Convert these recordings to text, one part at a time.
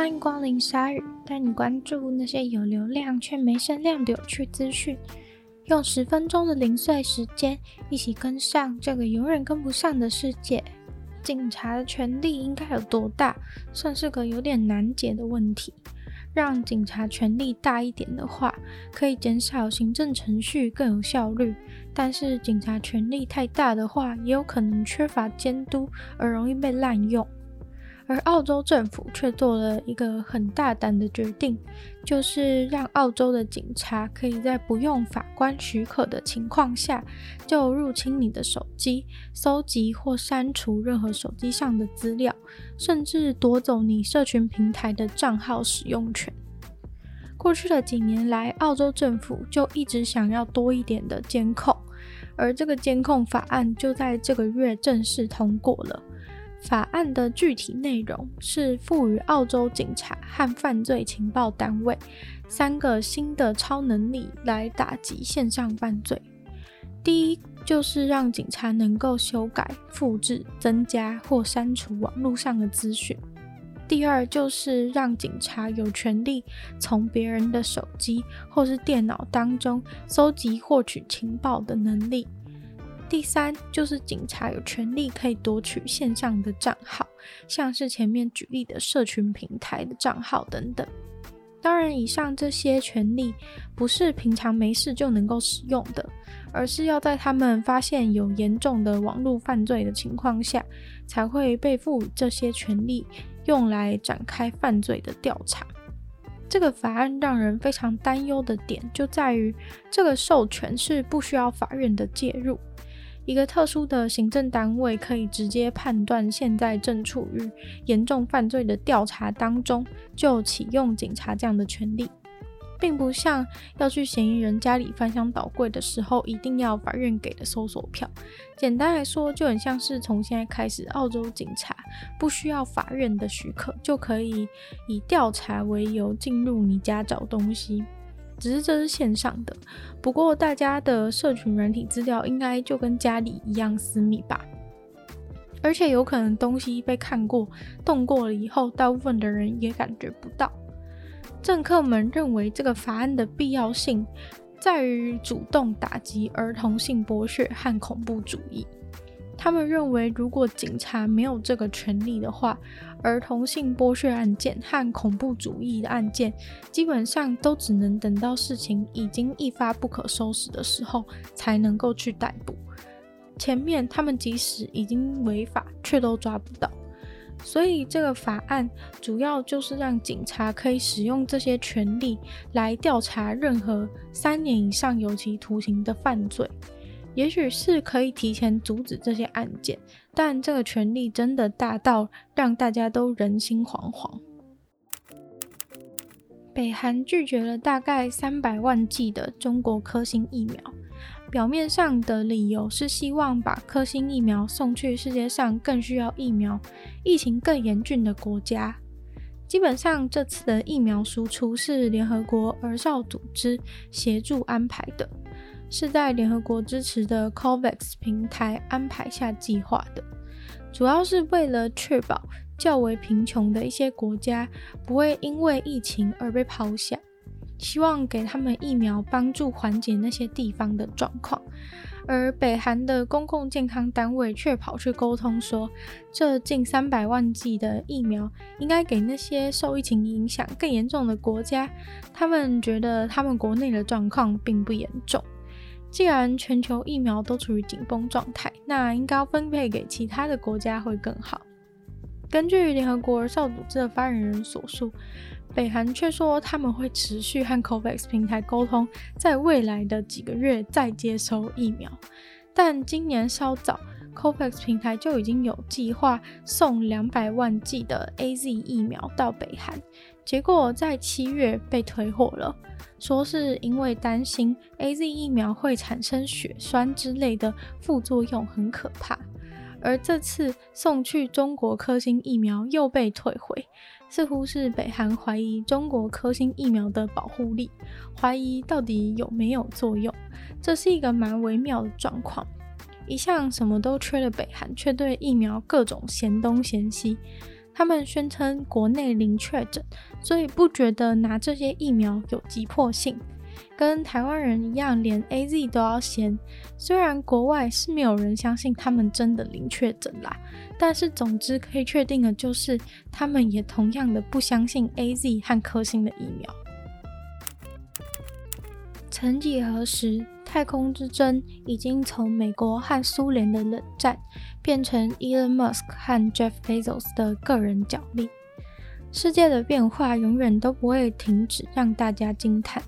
欢迎光临鲨鱼，带你关注那些有流量却没声量的有趣资讯。用十分钟的零碎时间，一起跟上这个永远跟不上的世界。警察的权力应该有多大，算是个有点难解的问题。让警察权力大一点的话，可以减少行政程序，更有效率。但是警察权力太大的话，也有可能缺乏监督，而容易被滥用。而澳洲政府却做了一个很大胆的决定，就是让澳洲的警察可以在不用法官许可的情况下，就入侵你的手机，搜集或删除任何手机上的资料，甚至夺走你社群平台的账号使用权。过去的几年来，澳洲政府就一直想要多一点的监控，而这个监控法案就在这个月正式通过了。法案的具体内容是赋予澳洲警察和犯罪情报单位三个新的超能力来打击线上犯罪。第一，就是让警察能够修改、复制、增加或删除网络上的资讯；第二，就是让警察有权利从别人的手机或是电脑当中搜集获取情报的能力。第三，就是警察有权利可以夺取线上的账号，像是前面举例的社群平台的账号等等。当然，以上这些权利不是平常没事就能够使用的，而是要在他们发现有严重的网络犯罪的情况下，才会被赋予这些权利，用来展开犯罪的调查。这个法案让人非常担忧的点就在于，这个授权是不需要法院的介入。一个特殊的行政单位可以直接判断现在正处于严重犯罪的调查当中，就启用警察这样的权利，并不像要去嫌疑人家里翻箱倒柜的时候一定要法院给的搜索票。简单来说，就很像是从现在开始，澳洲警察不需要法院的许可就可以以调查为由进入你家找东西。只是这是线上的，不过大家的社群软体资料应该就跟家里一样私密吧？而且有可能东西被看过、动过了以后，大部分的人也感觉不到。政客们认为这个法案的必要性在于主动打击儿童性剥削和恐怖主义。他们认为，如果警察没有这个权利的话，儿童性剥削案件和恐怖主义的案件，基本上都只能等到事情已经一发不可收拾的时候，才能够去逮捕。前面他们即使已经违法，却都抓不到。所以这个法案主要就是让警察可以使用这些权利来调查任何三年以上有期徒刑的犯罪。也许是可以提前阻止这些案件，但这个权力真的大到让大家都人心惶惶。北韩拒绝了大概三百万剂的中国科兴疫苗，表面上的理由是希望把科兴疫苗送去世界上更需要疫苗、疫情更严峻的国家。基本上，这次的疫苗输出是联合国儿少组织协助安排的。是在联合国支持的 COVAX 平台安排下计划的，主要是为了确保较为贫穷的一些国家不会因为疫情而被抛下，希望给他们疫苗帮助缓解那些地方的状况。而北韩的公共健康单位却跑去沟通说，这近三百万剂的疫苗应该给那些受疫情影响更严重的国家，他们觉得他们国内的状况并不严重。既然全球疫苗都处于紧绷状态，那应该分配给其他的国家会更好。根据联合国儿少组织的发言人所述，北韩却说他们会持续和 COVAX 平台沟通，在未来的几个月再接收疫苗。但今年稍早，COVAX 平台就已经有计划送两百万剂的 AZ 疫苗到北韩，结果在七月被退货了。说是因为担心 AZ 疫苗会产生血栓之类的副作用，很可怕。而这次送去中国科兴疫苗又被退回，似乎是北韩怀疑中国科兴疫苗的保护力，怀疑到底有没有作用。这是一个蛮微妙的状况。一向什么都缺的北韩，却对疫苗各种嫌东嫌西。他们宣称国内零确诊，所以不觉得拿这些疫苗有急迫性。跟台湾人一样，连 AZ 都要先。虽然国外是没有人相信他们真的零确诊啦，但是总之可以确定的就是，他们也同样的不相信 AZ 和科兴的疫苗。曾几何时，太空之争已经从美国和苏联的冷战，变成 Elon Musk 和 Jeff Bezos 的个人角力。世界的变化永远都不会停止，让大家惊叹。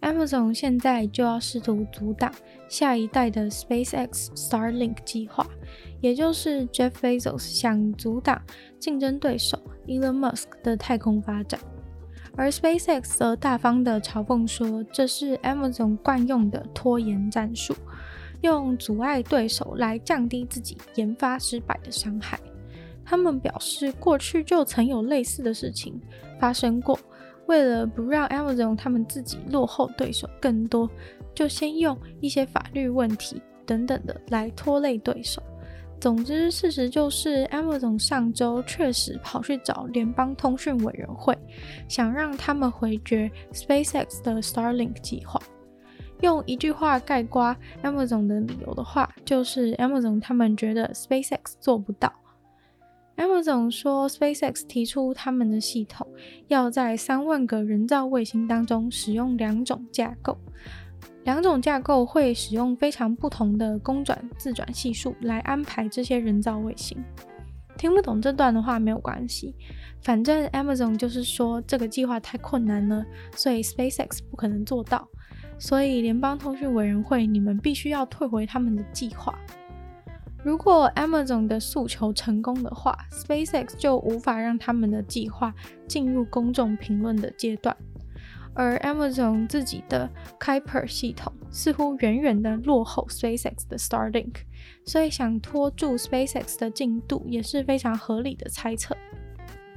Amazon 现在就要试图阻挡下一代的 SpaceX Starlink 计划，也就是 Jeff Bezos 想阻挡竞争对手 Elon Musk 的太空发展，而 SpaceX 则大方的嘲讽说，这是 Amazon 惯用的拖延战术，用阻碍对手来降低自己研发失败的伤害。他们表示，过去就曾有类似的事情发生过。为了不让 Amazon 他们自己落后对手更多，就先用一些法律问题等等的来拖累对手。总之，事实就是 Amazon 上周确实跑去找联邦通讯委员会，想让他们回绝 SpaceX 的 Starlink 计划。用一句话概括 Amazon 的理由的话，就是 Amazon 他们觉得 SpaceX 做不到。Amazon 说，SpaceX 提出他们的系统要在三万个人造卫星当中使用两种架构，两种架构会使用非常不同的公转自转系数来安排这些人造卫星。听不懂这段的话没有关系，反正 Amazon 就是说这个计划太困难了，所以 SpaceX 不可能做到，所以联邦通讯委员会，你们必须要退回他们的计划。如果 Amazon 的诉求成功的话，SpaceX 就无法让他们的计划进入公众评论的阶段。而 Amazon 自己的 Kuiper 系统似乎远远的落后 SpaceX 的 Starlink，所以想拖住 SpaceX 的进度也是非常合理的猜测。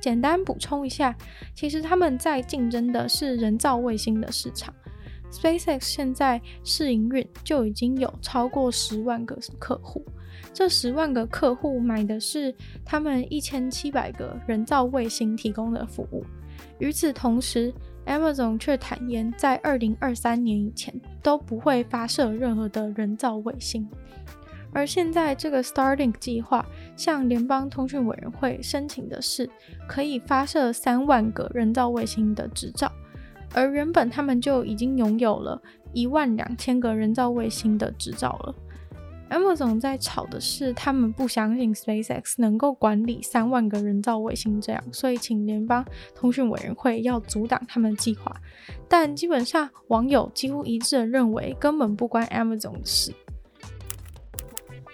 简单补充一下，其实他们在竞争的是人造卫星的市场。SpaceX 现在试营运就已经有超过十万个客户。这十万个客户买的是他们一千七百个人造卫星提供的服务。与此同时，Amazon 却坦言，在二零二三年以前都不会发射任何的人造卫星。而现在，这个 Starlink 计划向联邦通讯委员会申请的是可以发射三万个人造卫星的执照，而原本他们就已经拥有了一万两千个人造卫星的执照了。Amazon 在吵的是，他们不相信 SpaceX 能够管理三万个人造卫星，这样，所以请联邦通讯委员会要阻挡他们的计划。但基本上，网友几乎一致的认为，根本不关 Amazon 的事。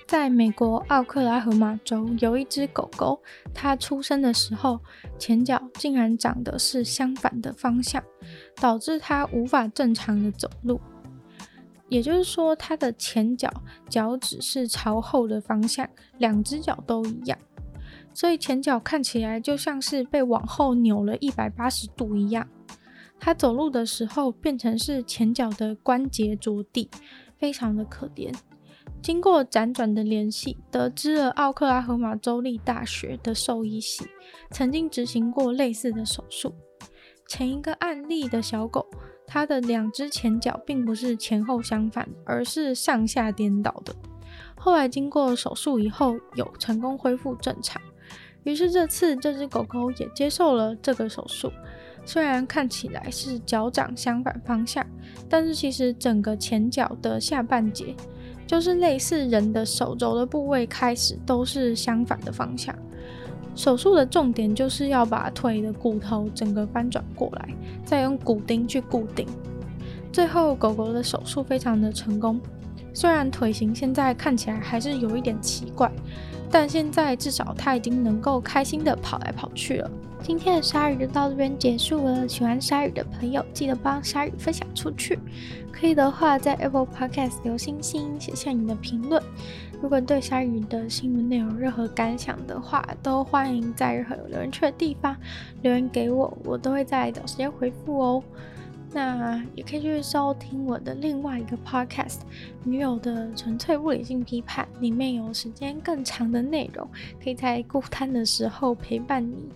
在美国奥克拉荷马州，有一只狗狗，它出生的时候前脚竟然长的是相反的方向，导致它无法正常的走路。也就是说，它的前脚脚趾是朝后的方向，两只脚都一样，所以前脚看起来就像是被往后扭了一百八十度一样。它走路的时候变成是前脚的关节着地，非常的可怜。经过辗转的联系，得知了奥克拉荷马州立大学的兽医系曾经执行过类似的手术。前一个案例的小狗。它的两只前脚并不是前后相反，而是上下颠倒的。后来经过手术以后，有成功恢复正常。于是这次这只狗狗也接受了这个手术。虽然看起来是脚掌相反方向，但是其实整个前脚的下半截，就是类似人的手肘的部位，开始都是相反的方向。手术的重点就是要把腿的骨头整个翻转过来，再用骨钉去固定。最后，狗狗的手术非常的成功。虽然腿型现在看起来还是有一点奇怪，但现在至少他已经能够开心的跑来跑去了。今天的鲨鱼就到这边结束了。喜欢鲨鱼的朋友，记得帮鲨鱼分享出去。可以的话，在 Apple Podcast 留星星，写下你的评论。如果对鲨鱼的新闻内容任何感想的话，都欢迎在任何有留言区的地方留言给我，我都会在找时间回复哦。那也可以去收听我的另外一个 podcast《女友的纯粹物理性批判》，里面有时间更长的内容，可以在孤单的时候陪伴你。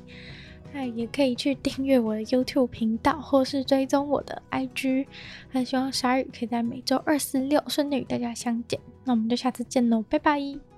那也可以去订阅我的 YouTube 频道，或是追踪我的 IG。那希望鲨语可以在每周二、四、六顺利与大家相见。那我们就下次见喽，拜拜。